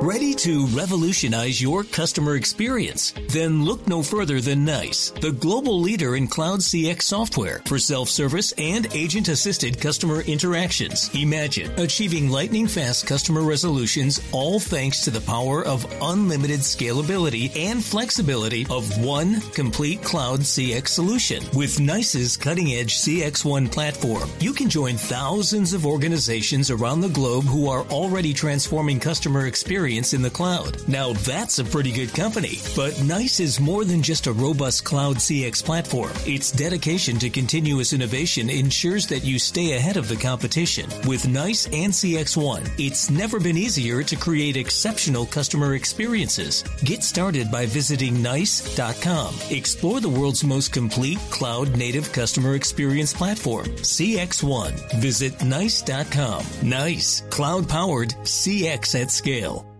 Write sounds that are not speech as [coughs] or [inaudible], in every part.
Ready to revolutionize your customer experience? Then look no further than NICE, the global leader in cloud CX software for self-service and agent-assisted customer interactions. Imagine achieving lightning fast customer resolutions all thanks to the power of unlimited scalability and flexibility of one complete cloud CX solution. With NICE's cutting-edge CX1 platform, you can join thousands of organizations around the globe who are already transforming customer experience in the cloud. Now that's a pretty good company. But NICE is more than just a robust cloud CX platform. Its dedication to continuous innovation ensures that you stay ahead of the competition. With NICE and CX1, it's never been easier to create exceptional customer experiences. Get started by visiting NICE.com. Explore the world's most complete cloud native customer experience platform, CX1. Visit NICE.com. NICE, cloud powered CX at scale.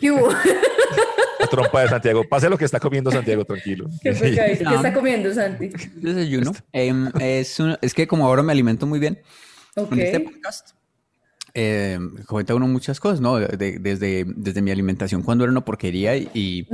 ¿Qué hubo? [laughs] La trompa de Santiago. Pase lo que está comiendo Santiago, tranquilo. [laughs] ¿Qué? ¿Qué está comiendo, Santi? Desayuno. Em, es, un- es que como ahora me alimento muy bien, Ok. en este podcast eh, comenta uno muchas cosas, ¿no? De- desde, desde mi alimentación cuando era una porquería y, y,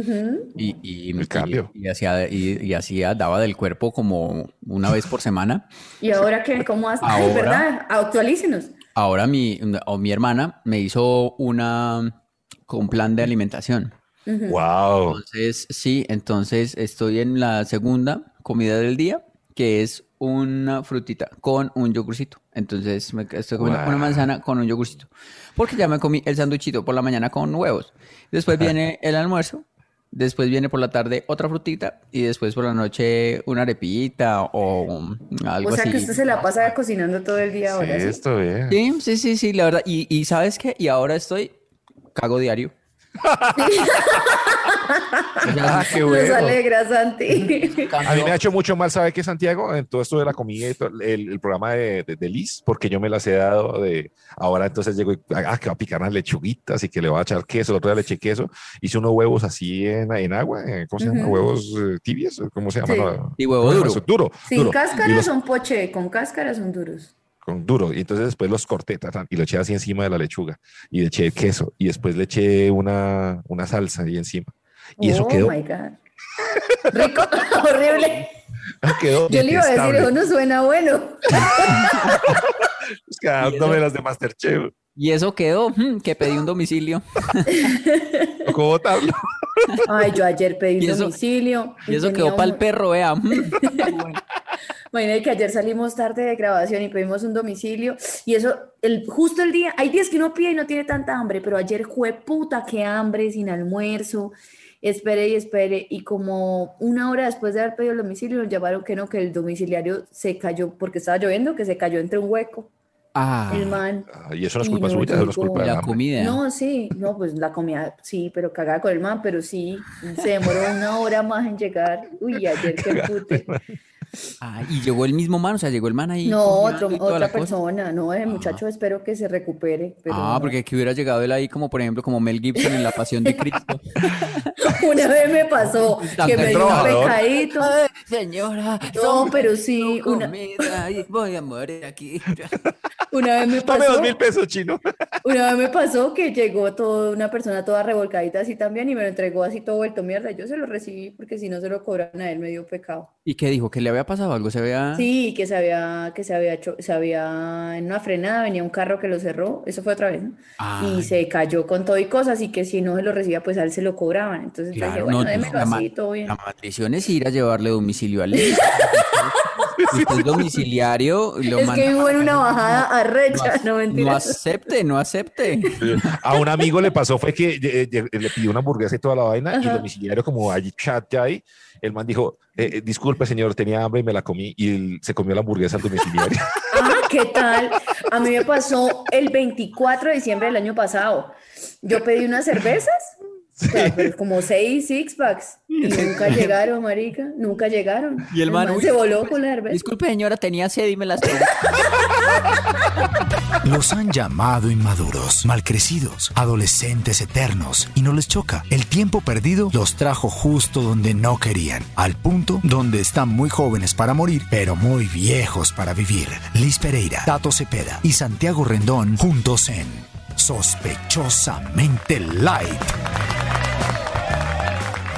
y, y- El cambio. y- y hacía, y, y hacía, daba del cuerpo como una vez por semana. ¿Y ahora qué? ¿Cómo haces? Ay, Ahora- ¿verdad? Actualícenos. Ahora mi, o mi hermana me hizo una, un plan de alimentación. Wow. Entonces, sí, entonces estoy en la segunda comida del día, que es una frutita con un yogurcito. Entonces, me estoy comiendo Guau. una manzana con un yogurcito. Porque ya me comí el sanduchito por la mañana con huevos. Después viene el almuerzo. Después viene por la tarde otra frutita y después por la noche una arepita o algo O sea así. que usted se la pasa cocinando todo el día Sí, ahora. ¿sí? esto bien. Sí, sí, sí, sí, la verdad. Y, y ¿sabes qué? Y ahora estoy cago diario. [laughs] Ah, qué Nos bueno. alegra, Santi. [laughs] A mí me ha hecho mucho mal, ¿sabe qué, Santiago? En todo esto de la comida y todo, el, el programa de, de, de Liz, porque yo me las he dado de. Ahora entonces llego y. Ah, que va a picar unas lechuguitas y que le va a echar queso. El otro día le eché queso. Hice unos huevos así en, en agua. eh, ¿Cómo se llama? Huevos eh, tibios. ¿Cómo se llama? Sí. No, Y huevo ¿cómo se llama duro. Sin duro. Y cáscara los- son poche, con cáscara son duros. Con duro. Y entonces después los corté ta, ta, y lo eché así encima de la lechuga. Y le eché queso. Y después le eché una, una salsa ahí encima. Y eso oh quedó. my God. Rico, [laughs] horrible. quedó Yo le iba a decir, eso no suena bueno. [laughs] Es que dándome las de Masterchef. Y eso quedó, mm, que pedí un domicilio. ¿Cómo botarlo? Ay, yo ayer pedí Y un eso- domicilio. Y eso quedó para el perro, vea. [laughs] mm. Imagínate que ayer salimos tarde de grabación y pedimos un domicilio y eso, el, justo el día, hay días que uno pide y no tiene tanta hambre, pero ayer fue puta, qué hambre, sin almuerzo, espere y espere y como una hora después de haber pedido el domicilio nos llamaron que no, que el domiciliario se cayó porque estaba lloviendo, que se cayó entre un hueco, Ah, el man. Ah, y eso no es culpa no suya, eso no es culpa de la comida. No, sí, no, pues la comida, sí, pero cagada con el man, pero sí, se demoró una hora más en llegar. Uy, ayer qué pute. Ah, y llegó el mismo man, o sea, llegó el man ahí. No, otro, toda otra cosa. persona, no, el muchacho espero que se recupere, pero Ah, no. porque que hubiera llegado él ahí como, por ejemplo, como Mel Gibson en La Pasión de Cristo. [laughs] una vez me pasó [laughs] que me dio un pecadito, Señora, No, pero sí, una- y voy a morir aquí. [laughs] una vez me Dame pasó, dos mil pesos, chino. una vez me pasó que llegó todo, una persona toda revolcadita así también y me lo entregó así todo vuelto mierda, yo se lo recibí porque si no se lo cobran a él me dio pecado. ¿Y qué dijo? ¿Que le había pasado algo? ¿Se había...? Sí, que se había, que se había hecho, se había, en una frenada venía un carro que lo cerró, eso fue otra vez, ¿no? Ay. Y se cayó con todo y cosas, y que si no se lo recibía, pues a él se lo cobraban. Entonces dije, bueno, no, démelo la así, todo bien. La maldición es ir a llevarle domicilio al. [laughs] Usted es domiciliario lo Es que vivo en una bajada no, arrecha, no no mentiras. acepte, no acepte. A un amigo le pasó fue que eh, eh, le pidió una hamburguesa y toda la vaina y el domiciliario como hay chat ya ahí, el man dijo, eh, eh, disculpe señor, tenía hambre y me la comí y él se comió la hamburguesa al domiciliario. [laughs] Ah, ¿qué tal? A mí me pasó el 24 de diciembre del año pasado. Yo pedí unas cervezas, o sea, pero como seis six packs, y nunca [laughs] llegaron, marica, nunca llegaron. Y el man, uy, se voló con la cerveza. Disculpe, señora, tenía sed y me las. [laughs] Los han llamado inmaduros, malcrecidos, adolescentes eternos y no les choca. El tiempo perdido los trajo justo donde no querían, al punto donde están muy jóvenes para morir, pero muy viejos para vivir. Liz Pereira, Tato Cepeda y Santiago Rendón juntos en sospechosamente light.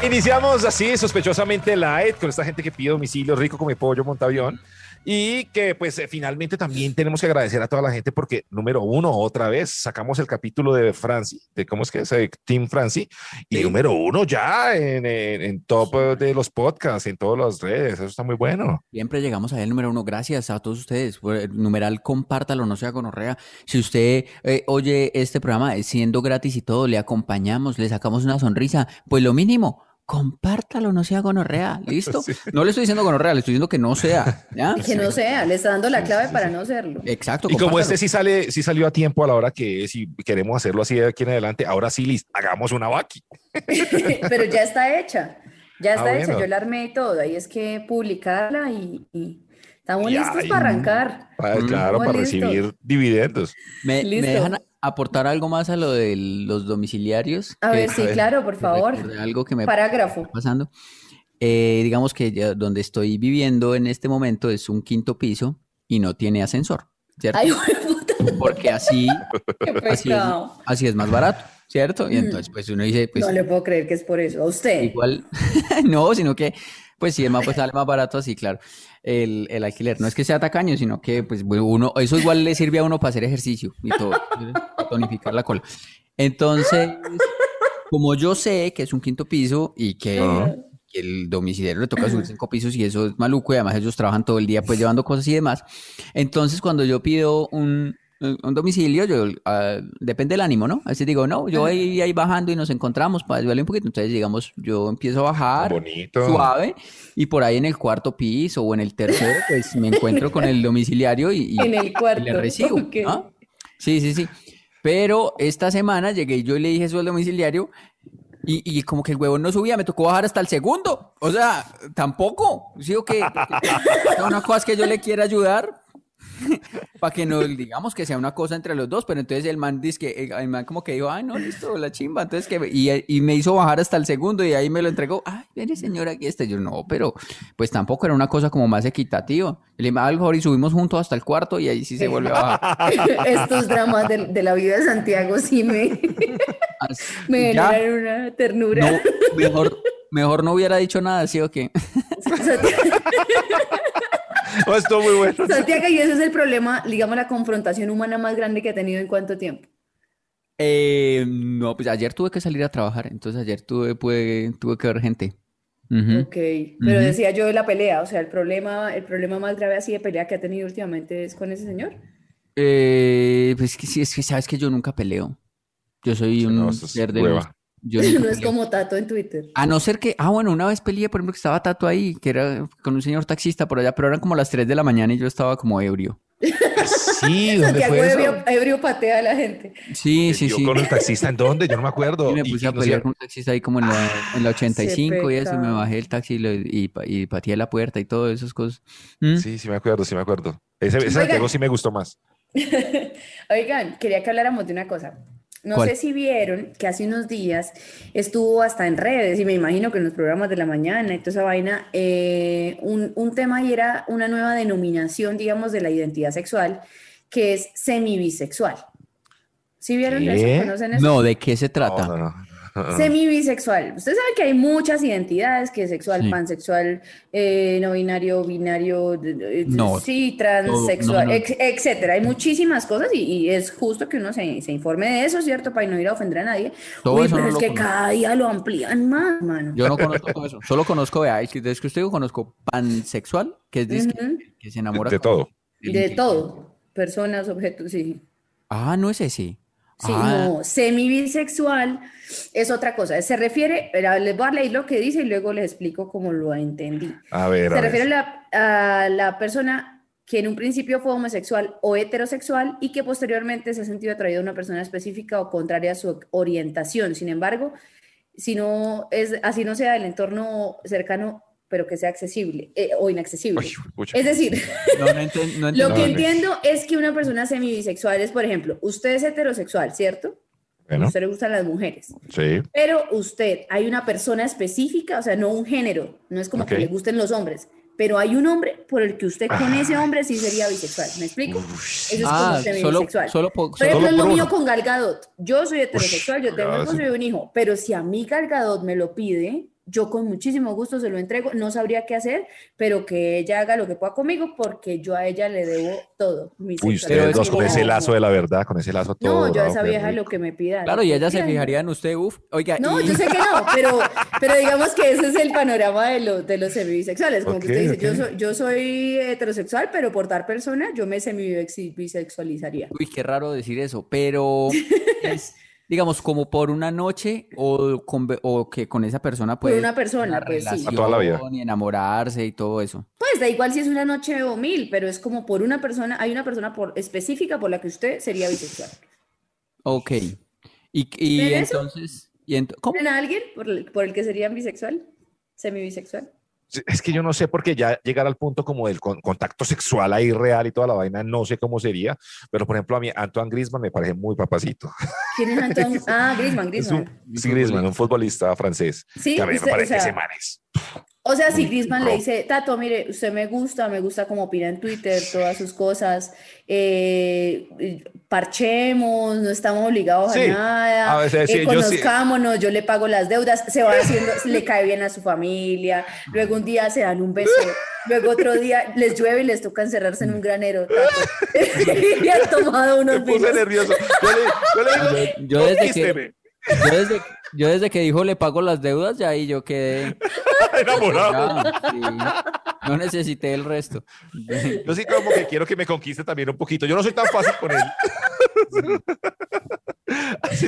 Iniciamos así, sospechosamente light, con esta gente que pide domicilio rico como pollo, montavión. Y que pues eh, finalmente también tenemos que agradecer a toda la gente porque número uno, otra vez, sacamos el capítulo de Franci, de cómo es que es eh, Team Franci, y número uno ya en, en, en top eh, de los podcasts, en todas las redes, eso está muy bueno. Siempre llegamos a el número uno. Gracias a todos ustedes. El numeral, compártalo, no sea gonorrea. Si usted eh, oye este programa eh, siendo gratis y todo, le acompañamos, le sacamos una sonrisa, pues lo mínimo, compártalo, no sea gonorrea. [laughs] ¿Listo? Sí. No le estoy diciendo gonorrea, le estoy diciendo que no sea. ¿ya? [laughs] Que no sea, le está dando la clave para no serlo. Exacto. Y como este sí sale, sí salió a tiempo a la hora que y queremos hacerlo así de aquí en adelante, ahora sí, Liz, hagamos una vaqui. [laughs] Pero ya está hecha, ya está Ah, hecha, bueno. yo la armé y todo, ahí es que publicarla y, y estamos Y listos ahí- para arrancar. Ah, claro, para listo. recibir dividendos. ¿Me, me Listo. dejan aportar algo más a lo de los domiciliarios? A Que- ver, sí, ver, claro, por favor. Algo que me Parágrafo. pasando. Eh, digamos que ya donde estoy viviendo en este momento es un quinto piso y no tiene ascensor, ¿cierto? Ay, Porque así, [laughs] así, es, pecado. así es más barato, ¿cierto? Y entonces, pues uno dice, pues no le puedo creer que es por eso. A usted. igual, [laughs] no, sino que, pues sí, es más, pues sale más barato así, claro, el, el alquiler. No es que sea tacaño, sino que, pues uno, eso igual le sirve a uno para hacer ejercicio y todo, tonificar la cola. Entonces, como yo sé que es un quinto piso y que, Ajá. que el domiciliario le toca subir cinco pisos y eso es maluco y además ellos trabajan todo el día pues llevando cosas y demás. Entonces cuando yo pido un, un domicilio, yo ah, depende del ánimo, ¿no? Así digo, no, yo voy ahí bajando y nos encontramos para ayudarle un poquito. Entonces digamos, yo empiezo a bajar Bonito. suave y por ahí en el cuarto piso o en el tercero pues me encuentro con el domiciliario y, y- En el cuarto. y le recibo. Sí, sí, sí. Pero esta semana llegué y yo le dije al domiciliario y, y como que el huevón no subía, me tocó bajar hasta el segundo. O sea, tampoco. ¿Sí o qué? Porque Una cosa es que yo le quiera ayudar [laughs] para que no digamos que sea una cosa entre los dos, pero entonces el man dice que el man como que dijo, ay, no, listo, la chimba. Entonces que y, y me hizo bajar hasta el segundo y ahí me lo entregó. Ay, mire, señora, aquí está. Yo no, pero pues tampoco era una cosa como más equitativa. Le dije, "Ah, mejor y subimos juntos hasta el cuarto y ahí sí se vuelve a bajar. [laughs] Estos dramas de, de la vida de Santiago sí me, Así- [laughs] me ya, generan una ternura. no, mejor, mejor no hubiera dicho nada, ¿sí o qué? Santiago, [laughs] No, estuvo muy bueno. Santiago, y ese es el problema, digamos, la confrontación humana más grande que ha tenido en cuánto tiempo. Eh, no, pues ayer tuve que salir a trabajar, entonces ayer tuve, pude- tuve que ver gente. Ujú. Ok, pero decía yo de la pelea, o sea, el problema, el problema más grave así de pelea que ha tenido últimamente es con ese señor. Eh, pues que sí, es que sabes que yo nunca peleo. Yo soy un no, ser de hueva. Yo [laughs] No es como Tato en Twitter. A no ser que, ah, bueno, una vez peleé, por ejemplo, que estaba Tato ahí, que era con un señor taxista por allá, pero eran como las 3 de la mañana y yo estaba como ebrio. Sí, [laughs] ¿dónde fue eso? ebrio, ebrio patea a la gente. Sí, sí, Yo sí. con el taxista, ¿en dónde? Yo no me acuerdo. [laughs] Y me puse y a no pelear con un taxista ahí como en la, en la 85 y eso, y me bajé del taxi y, lo- y, y pateé la puerta y todas esas cosas. ¿Mm? Sí, sí me acuerdo, sí me acuerdo. Ese, ese. Santiago sí me gustó más. Oigan, quería que habláramos de una cosa. No ¿Cuál? sé si vieron que hace unos días estuvo hasta en redes y me imagino que en los programas de la mañana y toda esa vaina, eh, un, un tema y era una nueva denominación, digamos, de la identidad sexual, que es semibisexual. ¿Sí vieron ¿Qué? eso? ¿Conocen eso? No, ¿de qué se trata? No, no, no. Semibisexual. Usted sabe que hay muchas identidades, que sexual, Sí. pansexual, eh, no binario, binario, No, sí, transexual, no, no. ex- etcétera. Hay muchísimas cosas y, y es justo que uno se, se informe de eso, ¿cierto? Para no ir a ofender a nadie. Todo Uy, eso pero no es lo que conozco. cada día lo amplían más, mano. Yo no conozco todo eso. Solo conozco, vea, es que desde que usted dijo, conozco pansexual, que es disque- que se enamora De todo. De todo. Personas, objetos, sí. Ah, no es ese. Sí, Ah, no, semibisexual es otra cosa. Se refiere, les voy a leer lo que dice y luego les explico cómo lo entendí. A ver, a Se ver. refiere a la, a la persona que en un principio fue homosexual o heterosexual y que posteriormente se ha sentido atraído a una persona específica o contraria a su orientación. Sin embargo, si no es, así no sea del entorno cercano, pero que sea accesible eh, o inaccesible. Uy, pucha. Es decir, no, no enten- no [laughs] lo que no. entiendo es que una persona semibisexual es, por ejemplo, usted es heterosexual, ¿cierto? A Bueno, usted le gustan las mujeres. sí. Pero usted, hay una persona específica, o sea, no un género, no es como que Ok. le gusten los hombres, pero hay un hombre por el que usted con ese hombre sí sería bisexual. ¿Me explico? Eso es Ah, como solo, solo, po- Por solo- ejemplo, es lo mío con Gal Gadot. Yo soy heterosexual, yo tengo un y un hijo, pero si a mí Gal Gadot me lo pide, yo con muchísimo gusto se lo entrego. No sabría qué hacer, pero que ella haga lo que pueda conmigo porque yo a ella le debo todo. mi Uy, ustedes dos con ese lazo de la verdad, con ese lazo todo. No, yo a esa vieja rico. lo que me pida. Claro, y ella se fijaría en usted, uf. Oiga, No, y- yo sé que no, [laughs] pero, pero digamos que ese es el panorama de, lo- de los semibisexuales. Como que usted dice, yo, soy, yo soy heterosexual, pero por tal persona yo me semibisexualizaría. Uy, qué raro decir eso, pero [laughs] es, digamos, como por una noche o, con, o que con esa persona Por puede una persona, pues sí. A toda la vida. y enamorarse y todo eso. Pues da igual si es una noche o mil, pero es como por una persona, hay una persona por, específica por la que usted sería bisexual. Ok. Y, y ¿Ven eso? entonces, y ent- ¿cómo? ¿Tienen a alguien por el, por el que serían bisexual? ¿Semibisexual? Es que yo no sé porque ya llegar al punto como del con- contacto sexual ahí real y toda la vaina, no sé cómo sería, pero por ejemplo a mí Antoine Griezmann me parece muy papacito. ¿Quién es Antoine? [laughs] Ah, Griezmann, Es un, Griezmann. sí, Griezmann, un futbolista francés. Sí, que a mí me o parece que sea, O sea, si Griezmann le dice, Tato, mire, usted me gusta, me gusta cómo opina en Twitter, todas sus cosas, eh, parchemos, no estamos obligados Sí, a nada, a veces sí, eh, yo sí. conozcámonos, yo le pago las deudas, se va haciendo, le cae bien a su familia, luego un día se dan un beso, luego otro día les llueve y les toca encerrarse en un granero, Tato. [laughs] y han tomado Me unos puse vinos. nervioso. Yo le, yo le digo, Yo, yo desde que, yo, desde, yo desde que dijo le pago las deudas, ya ahí yo quedé. [laughs] enamorado. ya, sí. no necesité el resto. Yo sí como que quiero que me conquiste también un poquito. Yo no soy tan fácil con él. [laughs] Así-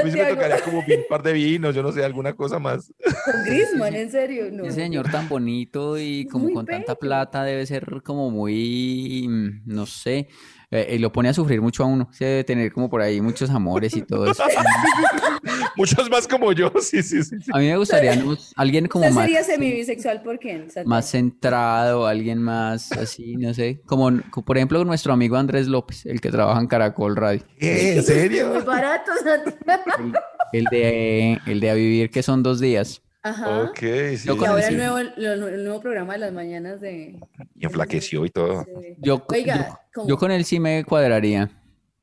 a mí sí me tocaría como un par de vinos, yo no sé, alguna cosa más. Con Griezmann, en serio, no. Ese señor tan bonito y como Muy con tanta plata debe ser como muy, mm, no sé, eh, y lo pone a sufrir mucho a uno. Se debe tener como por ahí muchos amores y todo eso. [laughs] Muchos más como yo, sí, sí, sí. A mí me gustaría ¿no? alguien como ¿Usted más, sería semibisexual por quién? Más centrado, alguien más así, no sé, como, como por ejemplo nuestro amigo Andrés López, el que trabaja en Caracol Radio. ¿Qué? ¿En Muy serio? barato. El, el de, el de A Vivir, que son dos días. Ajá. Ok, sí. Yo Y con ahora sí. el nuevo, el, el nuevo programa de las mañanas de... Y enflaqueció y todo. de- Yo, Oiga, yo, ¿cómo? yo con él sí me cuadraría.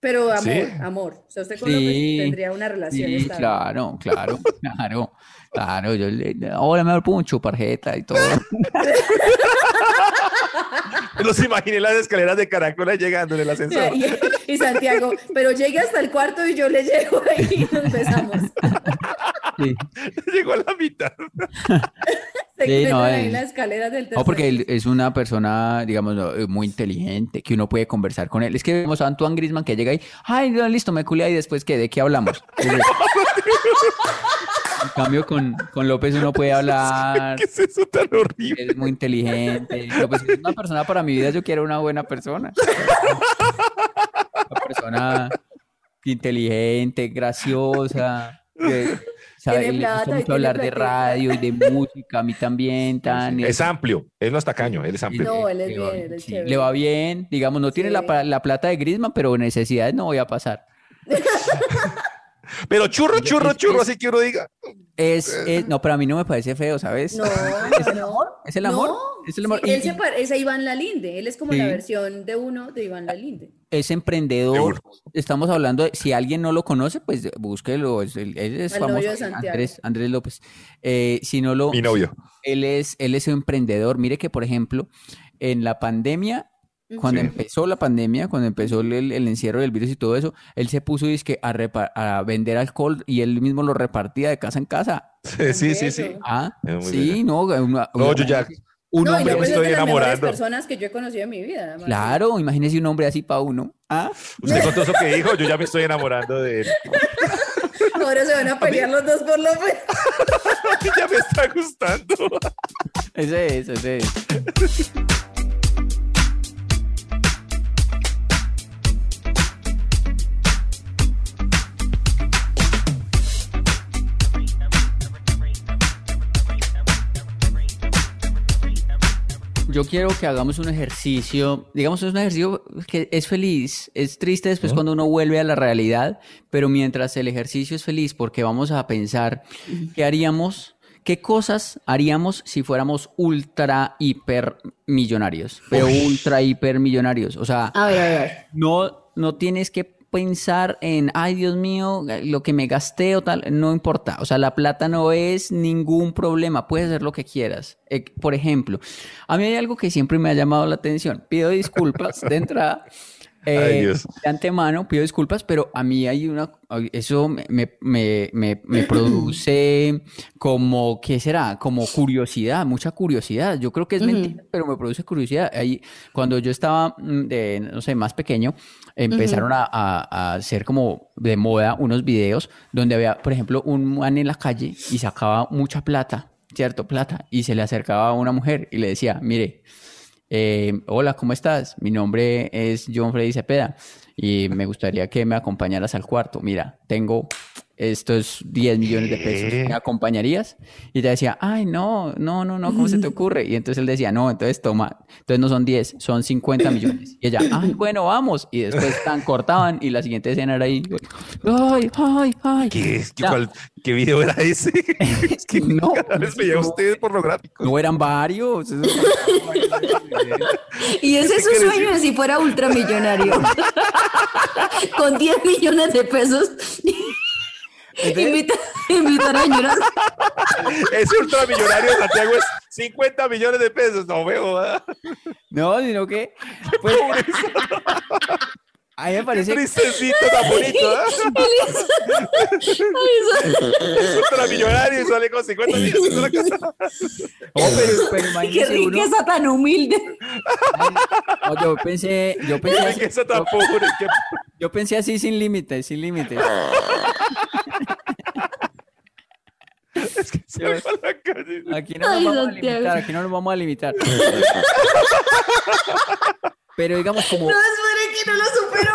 Pero amor, ¿Sí? amor. O sea, usted con Sí, López tendría una relación Sí, estable. claro, claro, [laughs] claro, claro. Yo le, ahora me pongo un chuparjeta y todo. [laughs] Los imaginé las escaleras de Caracola llegando en el ascensor. Y, y Santiago, pero llegue hasta el cuarto y yo le llego ahí y nos besamos. [laughs] Sí. [laughs] Llegó a la mitad. [laughs] Se Sí, no, ahí en es- las escaleras del tercer No, porque él es una persona, digamos, eh, muy inteligente, que uno puede conversar con él. Es que vemos a Antoine Griezmann que llega ahí, ay, no, listo, me culé y después, ¿qué? ¿De qué hablamos? [laughs] En cambio, con, con López uno puede hablar, ¿Qué es eso tan horrible? es muy inteligente. López es una persona para mi vida, yo quiero una buena persona. Una persona inteligente, graciosa, que sabe, Tiene gusta plata mucho tiene hablar de radio y de [laughs] música, a mí también, tan... Es amplio. Él no es tacaño, él es amplio. No, él es le va- bien, él es sí, chévere. le va bien, digamos, no tiene la, Sí. la plata de Griezmann, pero necesidades no voy a pasar. [laughs] Pero churro, churro, Es- churro, es- así que uno diga. Es, es- no, pero a mí no me parece feo, ¿sabes? No, [laughs] ¿Es el amor? ¿Es el amor? No, ¿Es el amor? sí, él se parece a Iván Lalinde. Él es como la versión de uno de Iván Lalinde. Es emprendedor. Estamos hablando de, si alguien no lo conoce, pues búsquelo. es- Él, es Al famoso. novio de Santiago. Andrés, Andrés López. Eh, si no lo, Mi novio. él es, él es un emprendedor. Mire que, por ejemplo, en la pandemia, cuando Sí. empezó la pandemia, cuando empezó el, el encierro del virus y todo eso, él se puso dizque, a, repa- a vender alcohol y él mismo lo repartía de casa en casa. Sí, sí, sí. sí. Ah, sí, no. una- No, yo ya. Un no, hombre, es estoy de las enamorando. personas que yo he conocido en mi vida. además. claro, imagínese un hombre así para uno. Ah, Usted con todo eso que dijo, yo ya me estoy enamorando de él. [laughs] Ahora se van a pelear los dos por López. [laughs] ya me está gustando. ese es, ese es. Yo quiero que hagamos un ejercicio, digamos, es un ejercicio que es feliz, es triste después cuando uno vuelve a la realidad, pero mientras el ejercicio es feliz porque vamos a pensar qué haríamos, ¿qué cosas haríamos si fuéramos ultra hiper millonarios? Pero ultra hiper millonarios. O sea, A ver, a ver, a ver. no, no tienes que pensar en, ay Dios mío, lo que me gasté o tal, no importa. O sea, la plata no es ningún problema, puedes hacer lo que quieras. Eh, por ejemplo, a mí hay algo que siempre me ha llamado la atención. Pido disculpas de entrada. [laughs] Eh, de antemano pido disculpas, pero a mí hay una, eso me, me, me, me- [clears throat] produce como, ¿qué será? Como curiosidad, mucha curiosidad. Yo creo que es mentira, pero me produce curiosidad. Ahí, cuando yo estaba, mm, de, no sé, más pequeño, empezaron a, a, a hacer como de moda unos videos donde había, por ejemplo, un man en la calle y sacaba mucha plata, ¿cierto? Plata, y se le acercaba a una mujer y le decía, mire, eh, hola, ¿cómo estás? Mi nombre es John Freddy Cepeda y me gustaría que me acompañaras al cuarto. Mira, tengo estos 10 millones de pesos. ¿Me acompañarías? Y te decía, ay, no, no, no, no, ¿cómo se te ocurre? Y entonces él decía, no, entonces toma, entonces no son 10, son 50 millones. Y ella, ay, bueno, vamos. Y después tan cortaban y la siguiente escena era ahí, ay, ay, ay. ¿Qué, es? ¿Qué, cuál- qué video era ese? [laughs] es que No, cada vez veía usted pornográfico. No eran varios. eso- Y ese es su sueño si fuera ultramillonario. [laughs] [laughs] Con 10 millones de pesos. Invita, [laughs] invitar a señoras. [laughs] Ese ultramillonario Santiago es 50 millones de pesos. No veo. ¿verdad? No, sino que, pues, a mí me parece Tristecito tan bonito. ¿eh? [laughs] Es ultramillonario y sale con 50 millones la casa. Oh, pero, pero Qué imagínese uno. riqueza tan humilde. No, yo pensé, yo pensé, Qué así, riqueza tan pobre. yo pensé así sin límites, sin límites. Calle. Aquí no nos vamos a limitar, aquí no nos vamos a limitar. Pero digamos como No, espere que no lo supero,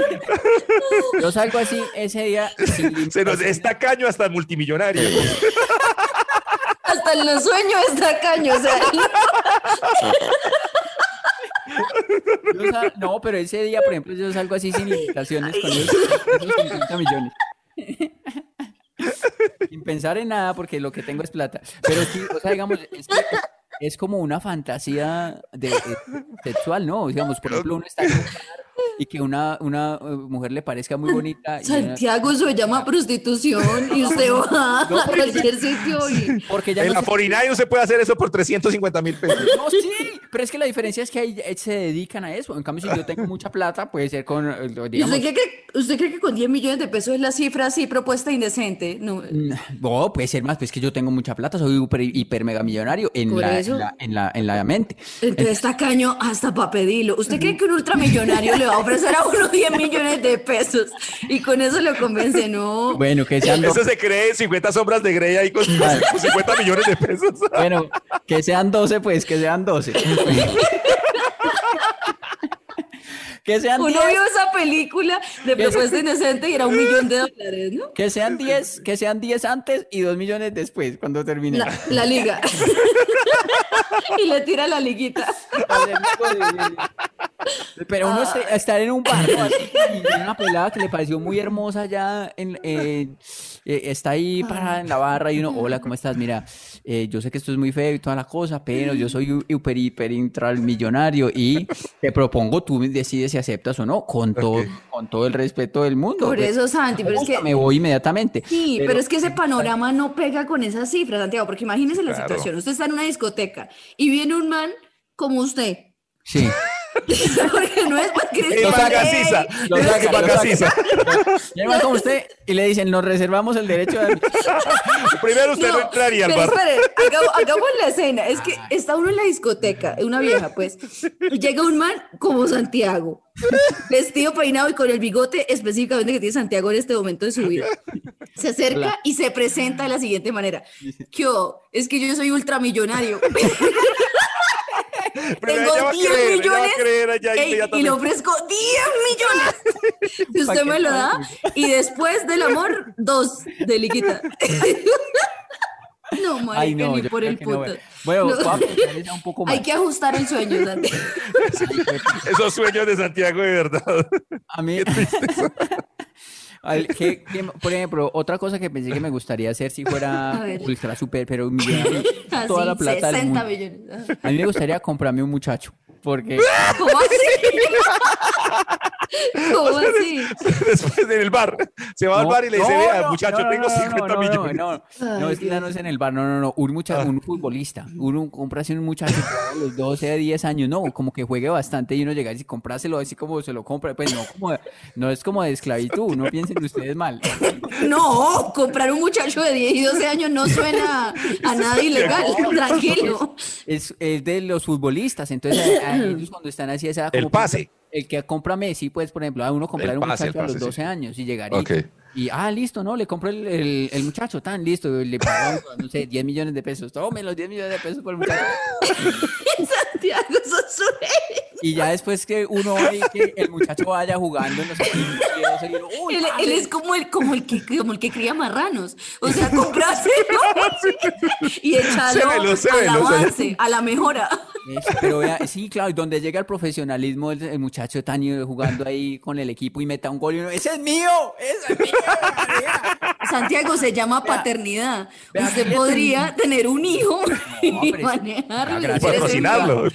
perdón. yo salgo así ese día sin. Se nos está caño hasta multimillonario. Hasta en los sueños está caño. O sea, Yo sal- no, pero ese día, por ejemplo, yo salgo así sin limitaciones con esos, esos 50 millones. Sin pensar en nada, porque lo que tengo es plata. Pero sí, o sea, digamos, es, que es como una fantasía de, de- sexual, ¿no? Digamos, por ejemplo, uno está en un bar y que una, una eh, mujer le parezca muy bonita. y una- Santiago, eso se llama prostitución y usted va a cualquier sitio y... porque ya En no la se- 49 no se puede hacer eso por 350 mil pesos. No, sí, pero es que la diferencia es que ahí eh, se dedican a eso. En cambio, si yo tengo mucha plata, puede ser con, eh, ¿Y digamos, usted cree, que, usted cree que con 10 millones de pesos es la cifra así propuesta indecente? No, No, puede ser más, pues que yo tengo mucha plata, soy hiper, hiper mega millonario en la, en la, en la, en la mente. Entonces está caño hasta para pedirlo. ¿Usted cree que un ultramillonario le va a ofrecer a uno 10 millones de pesos y con eso lo convence? No. Bueno, que sean dos, Eso se cree 50 sombras de Grey ahí con, con 50 millones de pesos. bueno, que sean 12, pues, que sean 12. [laughs] que sean Uno 10, vio esa película de propuesta indecente y era un millón de dólares, ¿no? que sean 10, que sean 10 antes y 2 millones después, cuando termine. La, la liga. [laughs] y le tira la liguita. Pero uno este- estar en un bar, ¿no? Así, y una pelada que le pareció muy hermosa ya en, eh, eh, está ahí parada en la barra y uno, hola, ¿cómo estás? Mira, eh, yo sé que esto es muy feo y toda la cosa, pero yo soy hiper, hiper, intral millonario y te propongo, tú decides si aceptas o no, con todo, con todo el respeto del mundo. Por eso, Santi, pero es que... me voy inmediatamente. Sí, pero, es que ese panorama no pega con esas cifras, Santiago, porque imagínese la Claro. situación. Usted está en una discoteca y viene un man como usted. Sí. [laughs] [laughs] porque no es porque El Lo saca, Magacisa. Lo saca. Llega [laughs] como usted y le dicen, nos reservamos el derecho de... [laughs] Primero usted no, entraría al bar. espere, hagamos, hagamos la escena. Es que está uno en la discoteca, una vieja, pues, y llega un man como Santiago, vestido, peinado y con el bigote específicamente que tiene Santiago en este momento de su vida. Se acerca Hola. y se presenta de la siguiente manera. ¿Qué hubo? Es que yo soy ultramillonario. Tengo ella va a 10 creer, ella va a millones creer allá Ey, y le ofrezco 10 millones. [laughs] ¿Pa' usted qué me lo da. Y después del amor, dos de liquita. [laughs] No, marica, Ay, no, ni por el no, puto. bueno. Bueno, No. voy a pensar ella un poco más. Hay que ajustar el sueño, [laughs] Santi. Esos sueños de Santiago de verdad. A mí, Al- ¿qué- qué- por ejemplo, otra cosa que pensé que me gustaría hacer si fuera [laughs] ultra super, pero millonario, [laughs] toda la plata del 60 mundo. millones. A mí me gustaría comprarme un muchacho, porque ¿Cómo así? [laughs] ¿Cómo así? [laughs] Después en el bar. Se va al bar y le dice, no, vea, no, muchacho, no, no, tengo no, 50 no, no, millones. No, no, no, es que ya no es en el bar, no, no, no, un, mucha- Ah. un futbolista, uno comprase un muchacho a los 12, 10 años, no, como que juegue bastante y uno llega y compráselo así como se lo compra, pues no, como, no es como de esclavitud, no piensen ustedes mal. No, comprar un muchacho de 10 y 12 años no suena a nada ilegal. Tranquilo. Es, es de los futbolistas, entonces ellos cuando están así, esa El como pase. El que compra Messi, pues, por ejemplo, a uno comprar un pase, muchacho a los pase, sí. 12 años y llegaría. Ok. Y, ah, listo, ¿no? Le compro el, el, el muchacho, tan listo, le pagamos, no sé, 10 millones de pesos. Tome los 10 millones de pesos por el muchacho. [laughs] [laughs] [laughs] Santiago, Y ya después que uno ve que el muchacho vaya jugando en los equipos, y y uno, uy, Él, es como el, como, el que, como el que cría marranos. O sea, comprárselo y echarlo Sévelo, al sévelo, avance, a la mejora. Pero vea, sí, claro, y donde llega el profesionalismo, el, el muchacho eh, jugando ahí con el equipo y meta un gol y uno, ¡ese es mío! ¡Ese es mío! vea". Santiago se llama paternidad. vea, Usted ¿qué podría tener un hijo y manejarlo. la Y patrocinarlo,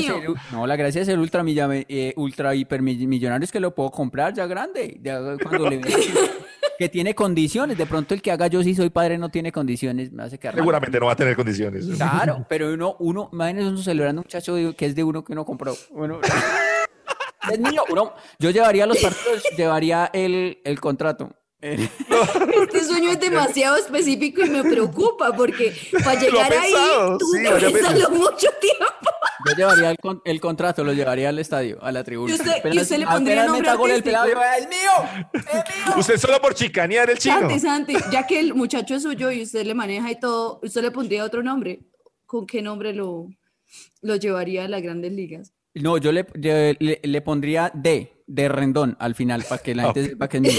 Mío. ser- no, la gracia es ser ultra, milla- eh, ultra hipermillonario es que lo puedo comprar ya grande. ya cuando le [laughs] que, tiene condiciones. De pronto el que haga yo si soy padre no tiene condiciones, me hace que Seguramente no va a tener condiciones. Claro, [laughs] pero uno, uno, imagínese uno celebrando un muchacho de- que es de uno que uno compró. Bueno, [laughs] es mío. Uno, yo llevaría los partidos, llevaría el, el contrato. Este sueño es demasiado específico y me preocupa porque para llegar ahí tú sí, mucho tiempo. Yo llevaría el, con- el contrato, lo llevaría al estadio, a la tribuna. ¿Y usted- y Apenas- usted le pondría nombre gol el artístico? pelado, yo, ¡es mío! ¡Es mío! Usted solo por chicanear el chino. Santi, Santi, ya que el muchacho es suyo y usted le maneja y todo, ¿usted le pondría otro nombre? ¿Con qué nombre lo, lo llevaría a las grandes ligas? No, yo le, yo le, le pondría D, de Rendón, al final, para que la gente sepa que es mío.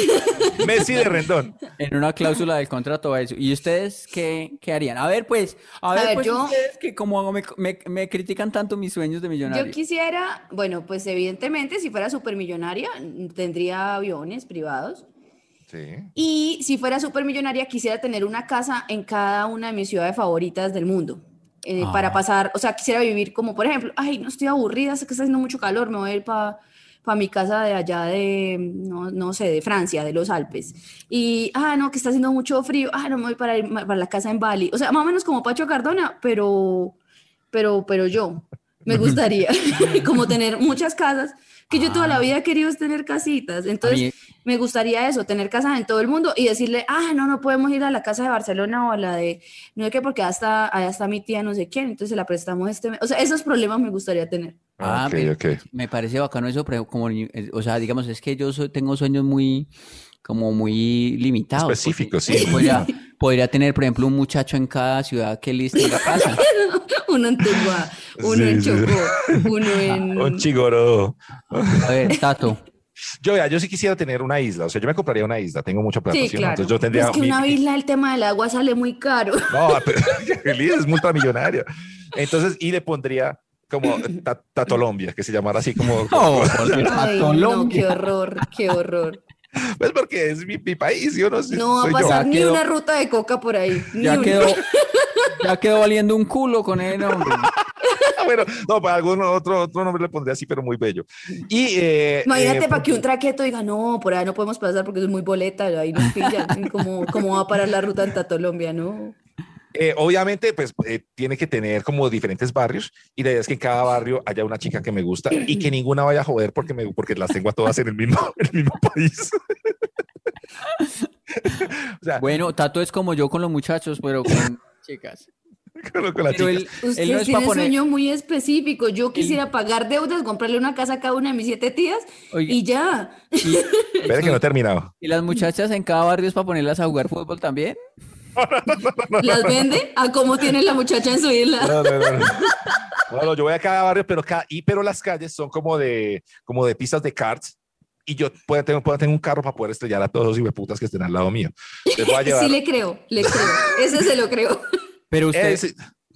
[laughs] Messi de Rendón. En una cláusula del contrato a eso. ¿Y ustedes qué, qué harían? A ver, pues, a ver, ver, pues, yo- ustedes que como me, me- me critican tanto mis sueños de millonario. Yo quisiera, bueno, pues evidentemente si fuera supermillonaria tendría aviones privados Sí. y si fuera supermillonaria quisiera tener una casa en cada una de mis ciudades favoritas del mundo. eh, Ah. Para pasar, o sea, quisiera vivir como, por ejemplo, ay, no estoy aburrida, sé que está haciendo mucho calor, me voy a ir para mi casa de allá de, no, no sé, de Francia, de los Alpes. Y, ah, no, que está haciendo mucho frío, ah, no me voy para, ir- para la casa en Bali. O sea, más o menos como Pacho Cardona, pero, pero, pero yo. Me [laughs] gustaría [laughs] como tener muchas casas, que yo toda la vida he querido tener casitas. Entonces, me gustaría eso, tener casas en todo el mundo y decirle, ah, no, no podemos ir a la casa de Barcelona o a la de, no sé qué, porque está, allá está mi tía no sé quién, entonces se la prestamos este mes. O sea, esos problemas me gustaría tener. Ah, ok, me, ok. me parece bacano eso, pero como, eh, o sea, digamos, es que yo soy- tengo sueños muy, como muy limitados. Específicos, sí. Podría, [laughs] podría tener, por ejemplo, un muchacho en cada ciudad que liste la casa. [laughs] Uno en Tuluá, uno en Sí, sí. Chocó, [laughs] uno en... Un chigoro. A ver, Tato. Yo, vea, yo sí quisiera tener una isla. O sea, yo me compraría una isla. Tengo mucha plata. Sí, ¿sí claro. Entonces yo tendría. es que mi- una isla, el tema del agua sale muy caro. No, pero feliz, es multimillonaria. Entonces, y le pondría como Ta- Tatolombia, que se llamara así como. No, porque [laughs] Ay, no, Colombia. qué horror, qué horror. Pues porque es mi, mi país, yo no sé. No va a yo. pasar Ya ni quedó- una ruta de coca por ahí. ni Ya una. quedó, [laughs] ya quedó valiendo un culo con el nombre. [laughs] bueno, no, para algún otro, otro nombre le pondría así, pero muy bello. Y. eh, Imagínate eh, para que un traqueto diga, no, por ahí no podemos pasar porque es muy boleta, ahí nos pillan. ¿Cómo, cómo va a parar la ruta en Tatolombia? No. Eh, obviamente, pues eh, tiene que tener como diferentes barrios y la idea es que en cada barrio haya una chica que me gusta y que ninguna vaya a joder porque, me, porque las tengo a todas en el mismo, [laughs] en el mismo país. [laughs] o sea, Bueno, Tato es como yo con los muchachos, pero con chicas. [laughs] con, con las Pero chicas. él, Usted él no es tiene poner. sueño muy específico. Yo quisiera pagar deudas, comprarle una casa a cada una de mis siete tías Oiga. y ya. Y, Espera que no he terminado. y las muchachas en cada barrio es para ponerlas a jugar fútbol también. ¿Las vende? ¿A cómo tiene la muchacha en su isla? No, no, no, no. No, no, yo voy a cada barrio, pero, cada, y, pero las calles son como de, como de pistas de karts y yo puedo tener, puedo tener un carro para poder estrellar a todos los putas que estén al lado mío. Voy a [laughs] llevar. Sí le creo, le creo. Ese se lo creo. Pero usted,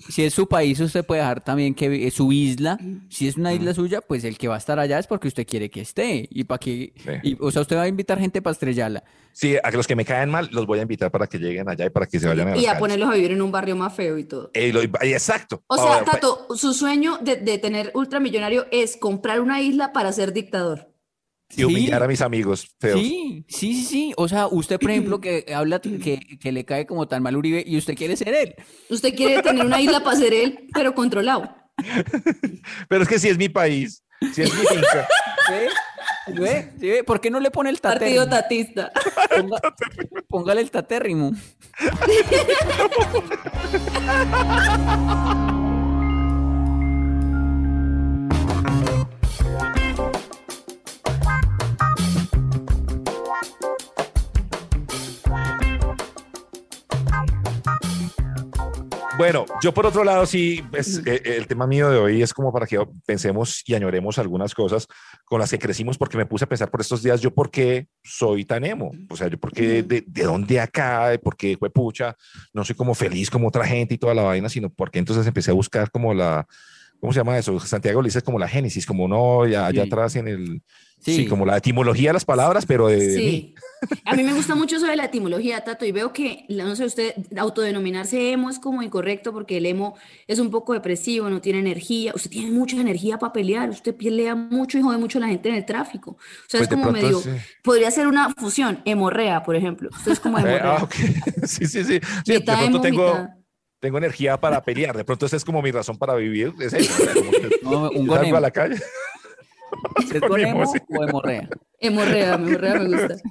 si es su país, usted puede dejar también que eh, su isla, si es una isla suya, pues el que va a estar allá es porque usted quiere que esté. Y para que, Sí. y, o sea, usted va a invitar gente para estrellarla. Sí, a los que me caen mal los voy a invitar para que lleguen allá y para que se vayan a las Y a calles. ponerlos a vivir en un barrio más feo y todo. Eh, lo- exacto. O sea, Tato, su sueño de, de tener ultramillonario es comprar una isla para ser dictador. Y humillar Sí. a mis amigos feos. Sí, sí, sí, sí. O sea, usted, por ejemplo, que [clears throat] habla que, que le cae como tan mal Uribe y usted quiere ser él. Usted quiere tener una isla para ser él, pero controlado. [laughs] Pero es que si es mi país, si es mi finca. [laughs] ¿Sí? ¿Ve? ¿Sí ve? ¿Por qué no le pone el Partido tatérrimo? tatista. Ponga- póngale el tatérrimo. [laughs] Bueno, yo por otro lado, sí, pues, eh, el tema mío de hoy es como para que pensemos y añoremos algunas cosas con las que crecimos, porque me puse a pensar por estos días, yo por qué soy tan emo, o sea, yo por qué, de, de dónde acá, de por qué fue pucha, no soy como feliz como otra gente y toda la vaina, sino porque entonces empecé a buscar como la, ¿cómo se llama eso? Santiago le dice como la génesis, como no, ya allá Sí. atrás en el, sí. Sí. como la etimología de las palabras, pero de. Sí. [laughs] A mí me gusta mucho eso de la etimología, Tato, y veo que, no sé, usted autodenominarse emo es como incorrecto porque el emo es un poco depresivo, no tiene energía. Usted tiene mucha energía para pelear, usted pelea mucho y jode mucho a la gente en el tráfico. O sea, Pues es como pronto medio, sí. podría ser una fusión, hemorrea, por ejemplo. Usted es como [laughs] Eh, hemorrea. ah, ok. [laughs] sí, sí, sí. Sí, de pronto emo, tengo, mitad- tengo energía para pelear. De pronto esa es como mi razón para vivir. Es eso, como que No, un salgo gonemo. a la calle. [laughs] ¿Es con emo, o hemorrea? Hemorrea, hemorrea me gusta. [laughs]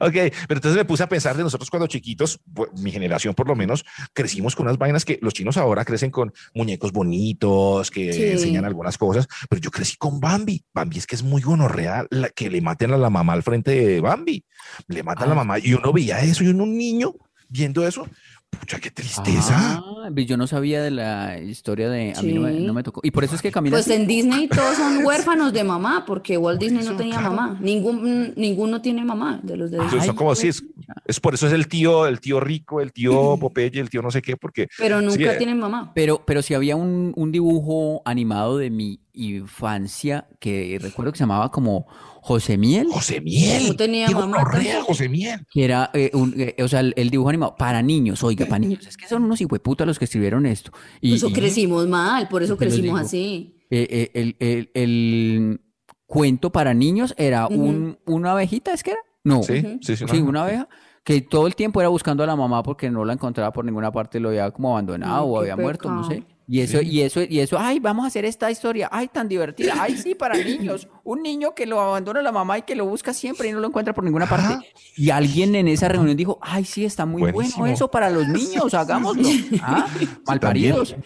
Ok, pero entonces me puse a pensar de nosotros cuando chiquitos, pues, mi generación por lo menos, crecimos con unas vainas que los chinos ahora crecen con muñecos bonitos, que Sí. enseñan algunas cosas, pero yo crecí con Bambi. Bambi es que es muy gonorrea la, que le maten a la mamá al frente de Bambi. Le matan a la Ah. mamá y uno veía eso y uno un niño viendo eso. Pucha, qué tristeza. Ah, yo no sabía de la historia de... A mí no me, Sí. no me tocó. Y por eso es que camina Pues así. en Disney todos son [laughs] huérfanos de mamá, porque Walt Disney no tenía claro. mamá. Ningún, ninguno tiene mamá de los de Disney. son como Ay, si es, es por eso es el tío, el tío rico, el tío [laughs] Popeye, el tío no sé qué, porque Pero nunca Sí, eh. tienen mamá. Pero, pero si había un, un dibujo animado de mi infancia que recuerdo que se llamaba como José Miel, José Miel. No tenía qué mamá. José Miel. que era, eh, un- eh, o sea, el, el dibujo animado para niños, oiga, para niños. Es que son unos hijueputas los que escribieron esto. Y, Eso y, crecimos mal, por eso crecimos digo. así. eh, eh, el, el- el cuento para niños era un, una abejita, ¿es que era? No. Sí, sí, sí. Sí, no. una abeja que todo el tiempo era buscando a la mamá porque no la encontraba por ninguna parte, lo había como abandonado Ay, o había muerto, no sé. Y eso, y eso, y eso, ay, vamos a hacer esta historia, ay, tan divertida, ay, sí, para [coughs] niños, un niño que lo abandona la mamá y que lo busca siempre y no lo encuentra por ninguna parte. Ajá. Y alguien en esa reunión dijo, ay, sí, está muy Buenísimo. bueno eso para los niños, [laughs] hagámoslo. Ah, malparidos.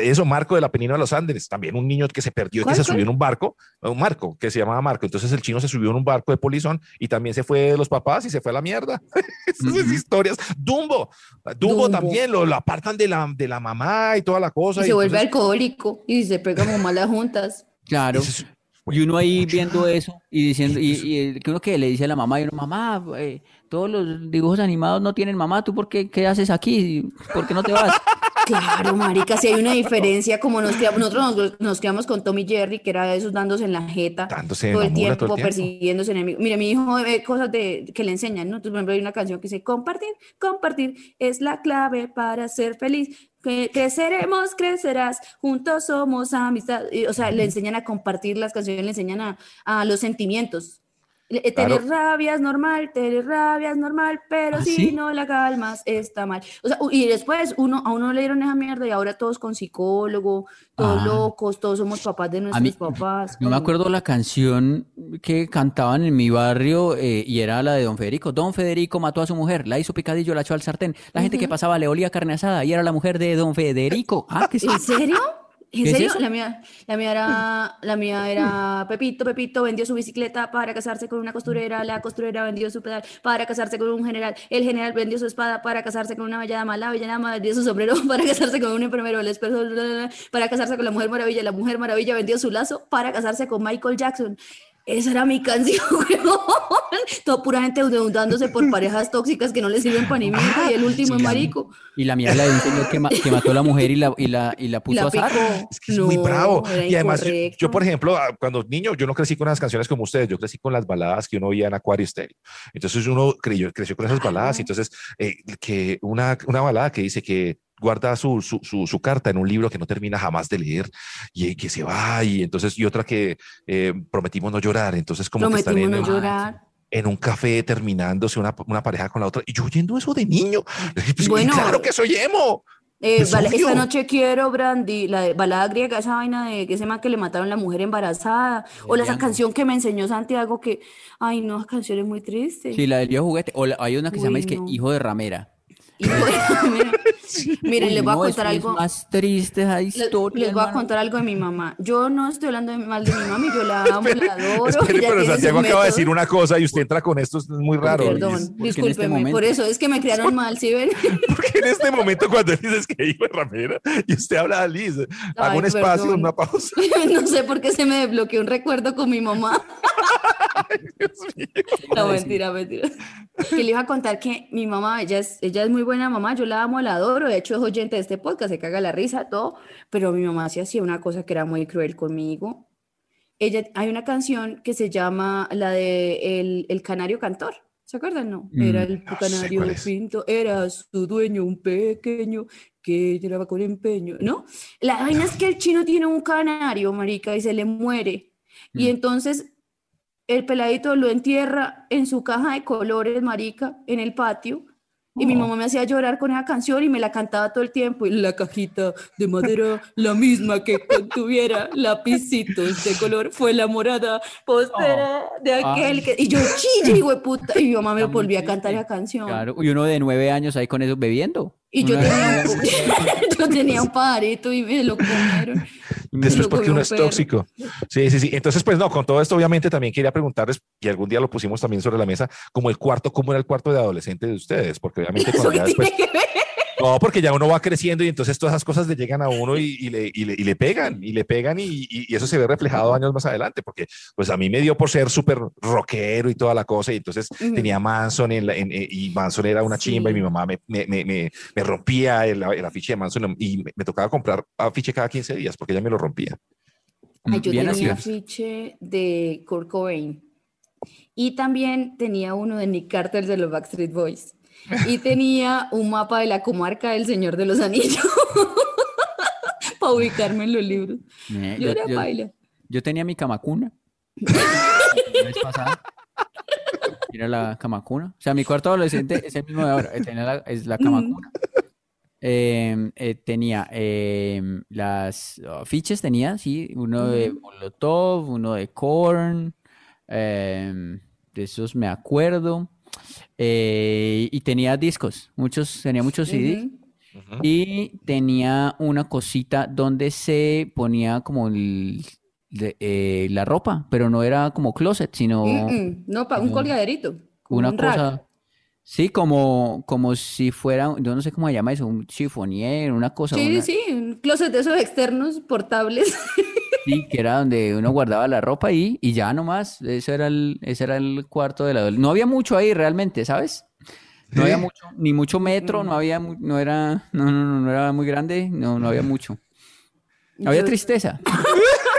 Eso, Marco de la Península de los Andes, también un niño que se perdió y que ¿Cuál, se subió en un barco, un Marco, que se llamaba Marco. Entonces el chino se subió en un barco de polizón y también se fue de los papás y se fue a la mierda. [laughs] Esas Ujú. historias. Dumbo, Dumbo, Dumbo. también lo, lo apartan de la, de la mamá y toda la cosa. Y se vuelve entonces- alcohólico y se pega como malas juntas. Claro. Es- Y uno ahí viendo eso y diciendo, y, y que uno que le dice a la mamá, y uno, mamá, eh, todos los dibujos animados no tienen mamá, ¿tú por qué, qué haces aquí? ¿Por qué no te vas? Claro, marica, si hay una diferencia, como nos criamos, nosotros nos, nos criamos con Tommy Jerry, que era esos dándose en la jeta Dándose todo el tiempo, todo el tiempo. persiguiéndose enemigos. Mire, mi hijo ve cosas de, que le enseñan, ¿no? Entonces, por ejemplo, hay una canción que dice, compartir, compartir es la clave para ser feliz. Que creceremos, crecerás, juntos somos amistad. Y, o sea, le enseñan a compartir las canciones, le enseñan a, a los sentimientos. Le- eh, Tener Claro. rabia es normal, tener rabia es normal, pero ¿Ah, si sí? no la calmas está mal. O sea, y después uno, a uno le dieron esa mierda y ahora todos con psicólogo, todos Ah. locos, todos somos papás de nuestros mí, papás. yo me acuerdo la canción que cantaban en mi barrio eh, y era la de Don Federico. Don Federico mató a su mujer, la hizo picadillo, la echó al sartén. La gente que pasaba le olía carne asada y era la mujer de Don Federico. Ah. [laughs] ¿En serio? ¿En ¿Qué es serio? La mía, la mía era, la mía era Pepito, Pepito vendió su bicicleta para casarse con una costurera, la costurera vendió su pedal para casarse con un general, el general vendió su espada para casarse con una bella dama, la dama vendió su sombrero [laughs] para casarse con un enfermero, el para casarse con la mujer maravilla, la mujer maravilla vendió su lazo para casarse con Michael Jackson. Esa era mi [laughs] canción, weón. Todo pura gente endeudándose por [laughs] parejas tóxicas que no le sirven para ni mierda y el último es marico. Y la mía es la de un señor que, ma- que mató a la mujer y la, y la, y la puso La a picó. Es que es muy No, bravo. era Y además, yo, yo, por ejemplo, ah, cuando niño, yo no crecí con las canciones como ustedes, yo crecí con las baladas que uno oía en Acuario Stereo. Entonces uno creyó, creció con esas baladas. y Entonces, eh, que una, una balada que dice que guarda su, su, su, su carta en un libro que no termina jamás de leer y que se va. Y entonces, y otra que eh, prometimos no llorar. Entonces, como que están en, no un- llorar. en un café terminándose una, una pareja con la otra. Y yo oyendo eso de niño, [laughs] pues, Bueno. claro que soy emo. Eh, Es esta noche quiero, Brandy, la de balada griega, esa vaina de que se llama que le mataron la mujer embarazada. O la esa canción que me enseñó Santiago que, ay, no, esa canción es muy triste. Sí, la del viejo juguete. O la- hay una que se llama es que. Hijo de Ramera. Y bueno, [laughs] miren, [laughs] Uy, les voy a contar algo. Más triste esa Les, historia. les voy a contar algo de mi mamá. Yo no estoy hablando mal de mi mami, yo la [laughs] amo, la adoro. Espere, pero Santiago acaba de decir una cosa y usted entra con esto, es muy raro. Perdón, este discúlpeme, momento- por eso es que me criaron mal, ¿sí ven? Porque en este momento cuando dices que hijo de ramera y usted habla de Liz, haga Ay, un espacio, perdón. una pausa. no sé por qué se me desbloqueó un recuerdo con mi mamá. Dios mío. No, mentira, mentira. Que le iba a contar que mi mamá, ella es, ella es muy buena mamá, yo la amo, la adoro, de hecho es oyente de este podcast, se caga la risa, todo, pero mi mamá sí hacía una cosa que era muy cruel conmigo. Ella, hay una canción que se llama la de El, el Canario Cantor, ¿se acuerdan? No, era el No canario pinto, era su dueño un pequeño que lloraba con empeño, ¿no? La vaina es que el chino tiene un canario, marica, y se le muere. Y Mm. entonces el peladito lo entierra en su caja de colores, marica, en el patio. Y mi Oh. mamá me hacía llorar con esa canción y me la cantaba todo el tiempo. Y la cajita de madera, [laughs] la misma que contuviera lapicitos de color, fue la morada postera de aquel Ay. que... Y yo chille, hijo de puta. Y mi mamá me volvía a cantar esa canción. Claro, y uno de nueve años ahí con eso bebiendo. Y yo tenía, un, [laughs] yo tenía un pajarito y me lo comieron. [laughs] Después porque uno un es tóxico. Sí, sí, sí. Entonces, pues no, con todo esto obviamente también quería preguntarles, y algún día lo pusimos también sobre la mesa, como el cuarto, ¿cómo era el cuarto de adolescente de ustedes? Porque obviamente [laughs] cuando ya después... No, porque ya uno va creciendo y entonces todas esas cosas le llegan a uno y, y le, y le- y le pegan, y le pegan y, y- y eso se ve reflejado años más adelante, porque pues a mí me dio por ser súper rockero y toda la cosa, y entonces Ujú. tenía Manson en la- en- eh, y Manson era una chimba y Sí. mi mamá me, me, me, me- me rompía el, el afiche de Manson y me, me tocaba comprar afiche cada 15 días porque ella me lo rompía. Ay, yo Bien tenía así. afiche de Kurt Cobain. Y también tenía uno de Nick Carter de los Backstreet Boys. Y tenía un mapa de la comarca del Señor de los Anillos. [laughs] Para ubicarme en los libros. Eh, Yo yo, era yo- baila. yo tenía mi camacuna. La vez pasada. Era la camacuna. O sea, mi cuarto adolescente es el mismo de ahora. eh, tenía la- es la camacuna. Eh, eh, tenía eh, las afiches, tenía, sí, uno de Ujú. Molotov, uno de Korn, eh, de esos me acuerdo. Eh, y tenía discos, muchos, tenía muchos CDs. Y tenía una cosita donde se ponía como el- de- eh, la ropa, pero no era como closet, sino Mm, mm. No, pa- un colgaderito. una un rack. cosa, sí, como, como si fuera, yo no sé cómo se llama eso, un chifonier, una cosa, Sí, una- sí, un closet de esos externos portables. [laughs] sí, que era donde uno guardaba la ropa ahí y ya nomás, ese era el, ese era el cuarto de la No había mucho ahí realmente, ¿sabes? No había mucho, ni mucho metro, no había, no era, no, no, no, no era muy grande, no, no había mucho. Había Yo- tristeza. [laughs]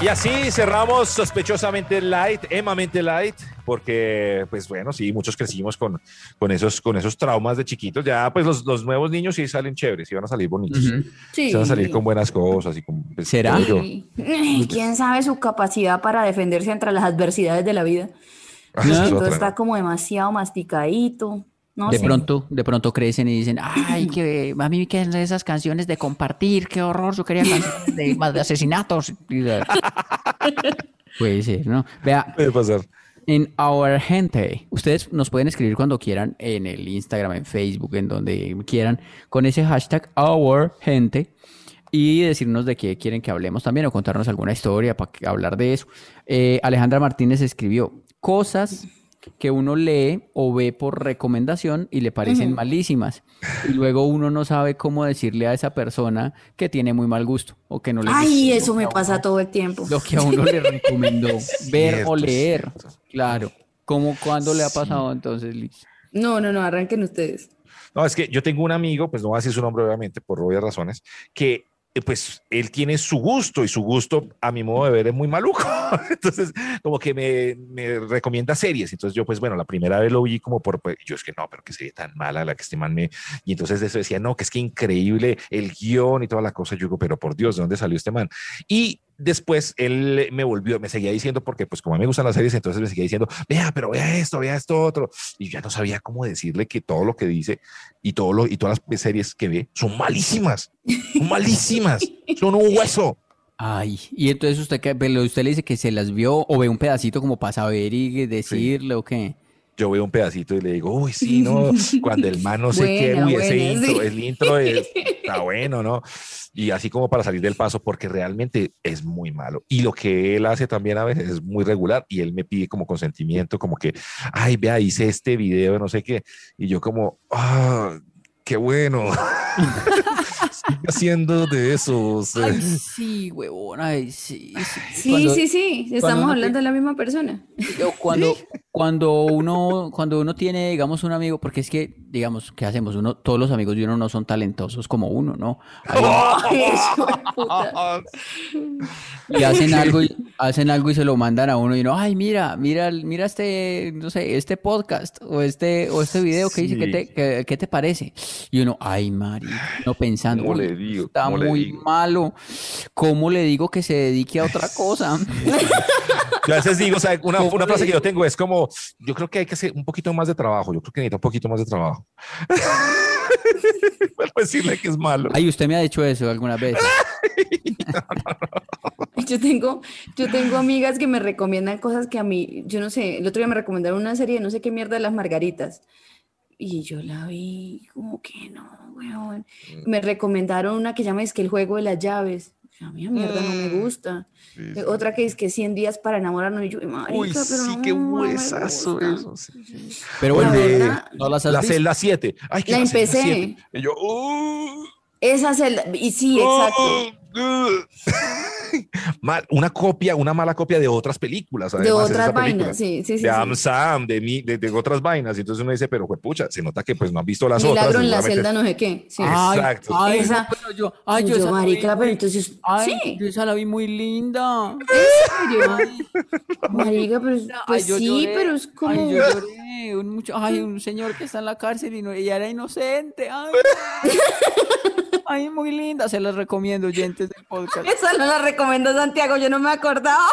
Y así cerramos sospechosamente light, emamente light, porque, pues bueno, sí, muchos crecimos con, con, esos, con esos traumas de chiquitos. Ya, pues los, los nuevos niños sí salen chéveres, sí van a salir bonitos, Ujú. Sí. sí van a salir con buenas cosas y con... pues, ¿Será? Sí. [laughs] ¿Quién sabe su capacidad para defenderse entre las adversidades de la vida? Ah, esa es está ¿no? como demasiado masticadito. No De sé. pronto, de pronto crecen y dicen, ay, que a mí que esas canciones de compartir, qué horror, yo quería canciones de, más de asesinatos. [laughs] Puede ser, ¿no? Vea, Puede pasar. en Our Gente. Ustedes nos pueden escribir cuando quieran en el Instagram, en Facebook, en donde quieran, con ese hashtag Our Gente y decirnos de qué quieren que hablemos también o contarnos alguna historia para hablar de eso. Eh, Alejandra Martínez escribió cosas que uno lee o ve por recomendación y le parecen malísimas. Y luego uno no sabe cómo decirle a esa persona que tiene muy mal gusto o que no le Ay, eso me pasa uno- todo el tiempo. Lo que a uno le [laughs] recomendó ver Cierto, o leer. cierto. Claro. ¿Cómo, cuándo le ha Sí. pasado entonces, Liz? No, no, no, arranquen ustedes. No, es que yo tengo un amigo, pues no voy a decir su nombre obviamente por obvias razones, que pues él tiene su gusto y su gusto a mi modo de ver es muy maluco. [laughs] Entonces, como que me, me recomienda series. Entonces yo pues bueno, la primera vez lo vi como por, pues, yo es que no, pero que sería tan mala la que este man me... Y entonces eso decía, no, que es que increíble el guion y toda la cosa. Yo digo, pero por Dios, ¿de dónde salió este man? Y después él me volvió, me seguía diciendo, porque pues como a mí me gustan las series, entonces me seguía diciendo, vea, pero vea esto, vea esto otro. Y yo ya no sabía cómo decirle que todo lo que dice y, todo lo, y todas las series que ve son malísimas, son [laughs] malísimas, son un hueso. Ay, y entonces usted, usted le dice que se las vio o ve un pedacito como para saber y decirle o qué. Yo veo un pedacito y le digo, uy, sí, no, [laughs] cuando el man no sé qué, uy, ese intro, sí. el intro es, [laughs] está bueno, ¿no? Y así como para salir del paso, porque realmente es muy malo. Y lo que él hace también a veces es muy regular y él me pide como consentimiento, como que, ay, vea, hice este video, no sé qué. Y yo como, ah, qué bueno. [laughs] Sigue haciendo de esos. Ay, sí, huevón, ay, sí. sí. Sí, Cuando- sí, estamos hablando de la misma persona. Yo Cuando, cuando uno, cuando uno tiene, digamos, un amigo, porque es que, digamos, ¿qué hacemos? Uno, todos los amigos de uno no son talentosos como uno, ¿no? [laughs] [laughs] Y hacen [laughs] algo y hacen algo y se lo mandan a uno y uno, ay, mira, mira, mira este, no sé, este podcast o este, o este video que dice, ¿qué te, qué, qué te parece? Y uno, ay, Mari, no pensando, ¿Cómo "Uy, le digo? está ¿Cómo le muy digo?" malo. ¿Cómo le digo que se dedique a otra cosa? Yo a veces digo, o sea, una, ¿Cómo una frase que yo tengo es como, yo creo que hay que hacer un poquito más de trabajo, yo creo que necesita un poquito más de trabajo. [laughs] Para decirle que es malo. Ay, usted me ha dicho eso algunas veces. [laughs] Yo tengo, yo tengo amigas que me recomiendan cosas que a mí, yo no sé, el otro día me recomendaron una serie de no sé qué mierda de las margaritas. Y yo la vi, como que no, weón. Me recomendaron una que llama es que el juego de las llaves. A mí la mierda no me gusta. Sí, Eh, Otra que es que 100 días para enamorarnos. Y yo, marica, Uy, pero sí, no, qué no me huesazo gusta. eso. Pero bueno, verdad, ¿no las la visto? celda 7. Ay, que La empecé. 7. Y yo, uh, Esa celda, y sí, exacto. [laughs] uh, uh. [laughs] Mal- una copia, una mala copia de otras películas. De además, es otras vainas, sí, sí, sí. de sí. Am Sam, de, mi, de, de otras vainas. Y entonces uno dice, pero pucha, se nota que pues no han visto las Milagro otras. en la celda, no sé qué. Sí. Ay, Exacto. ay, Esa- pero yo, ay, yo, yo, esa vi marica, muy- pero entonces, ay, sí. yo esa la vi muy linda. ¿En serio? Ay, [laughs] Marica, pero ay, pues yo sí, lloré. pero es como. Ay, yo lloré. Un, mucho, ay, un señor que está en la cárcel y no, ella era inocente. Ay, [laughs] ay, muy linda. Se las recomiendo, oyentes del podcast. [laughs] Esa no la recomendó Santiago, yo no me acordaba.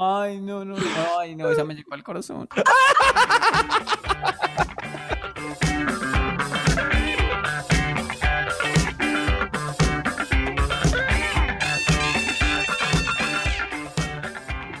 Ay, no, no, no, ay, no, esa me llegó al corazón. [laughs]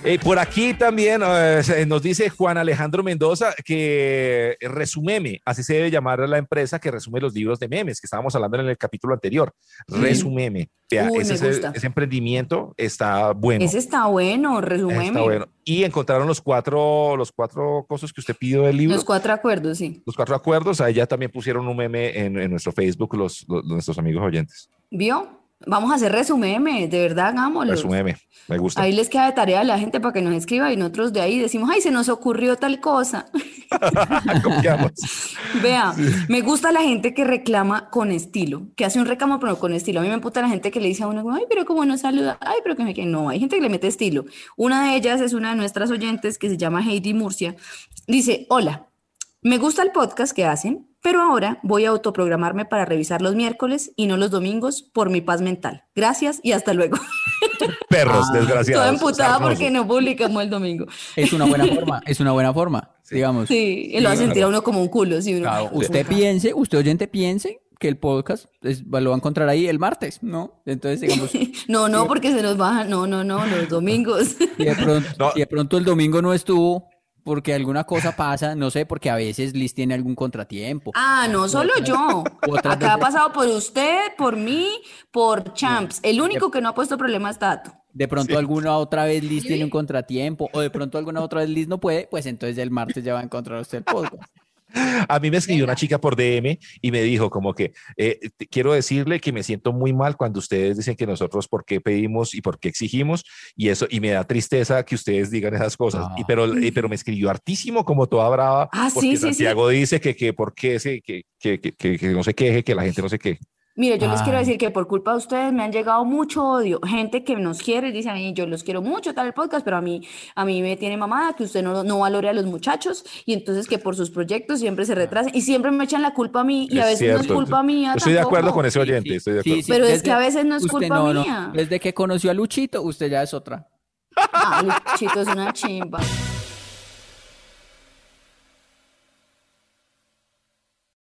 Eh, por aquí también eh, nos dice Juan Alejandro Mendoza que Resumeme, así se debe llamar a la empresa que resume los libros de memes que estábamos hablando en el capítulo anterior. Resumeme. Uy, ese, emprendimiento está bueno. Ese está bueno. Está bueno. Y encontraron los cuatro, los cuatro cosas que usted pidió del libro. Los cuatro acuerdos, sí. los cuatro acuerdos, ahí ya también pusieron un meme en, en nuestro Facebook los, los- nuestros amigos oyentes. ¿Vio? Vamos a hacer resumeme, de verdad, hagámoslo. Resumeme, me gusta. Ahí les queda de tarea a la gente para que nos escriba y nosotros de ahí decimos, ay, se nos ocurrió tal cosa. [laughs] Copiamos. Vea, me gusta la gente que reclama con estilo, que hace un reclamo pero con estilo. A mí me puta la gente que le dice a uno, ay, pero como no saluda, ay, pero que me que no, hay gente que le mete estilo. Una de ellas es una de nuestras oyentes que se llama Heidi Murcia. Dice, hola, me gusta el podcast que hacen, pero ahora voy a autoprogramarme para revisar los miércoles y no los domingos por mi paz mental. Gracias y hasta luego. [laughs] Perros, Ah. desgraciados. Toda emputada porque no publicamos el domingo. Es una buena [laughs] forma, es una buena forma, digamos. Sí, y lo hace sentir a uno como un culo. Sí, uno, Claro, "Ay, usted puta". piense, usted oyente piense que el podcast es- lo va a encontrar ahí el martes, ¿no? Entonces, digamos, [laughs] No, no, porque se nos bajan. No, no, no, los domingos. si de pronto, No. si de pronto el domingo no estuvo porque alguna cosa pasa, no sé, porque a veces Liz tiene algún contratiempo. Ah, no solo yo. [laughs] Otras Acá ha pasado por usted, por mí, por Champs. El único que no ha puesto problema es Tato. De pronto alguna otra vez Liz tiene un contratiempo o de pronto alguna otra vez Liz no puede, pues entonces el martes ya va a encontrar usted el podcast. A mí me escribió una chica por DM y me dijo como que eh, quiero decirle que me siento muy mal cuando ustedes dicen que nosotros por qué pedimos y por qué exigimos y eso y me da tristeza que ustedes digan esas cosas. Y Ah. pero, y- pero me escribió hartísimo como toda brava Ah, porque sí, sí. Santiago dice que, que por qué se, que, que, que, que- que no se queje, que la gente no se queje. Mire, yo les quiero Ay. decir que por culpa de ustedes me han llegado mucho odio. Gente que nos quiere y dice a mí, yo los quiero mucho, tal el podcast, pero a mí, a mí me tiene mamada que usted no, no valore a los muchachos y entonces que por sus proyectos siempre se retrasen y siempre me echan la culpa a mí y a Es veces no es culpa mía Estoy de acuerdo con ese Sí, oyente, sí, estoy de sí, acuerdo. sí. Pero es Desde- que a veces no es culpa no, no. mía. Desde que conoció a Luchito, usted ya es otra. Ah, Luchito es una chimba.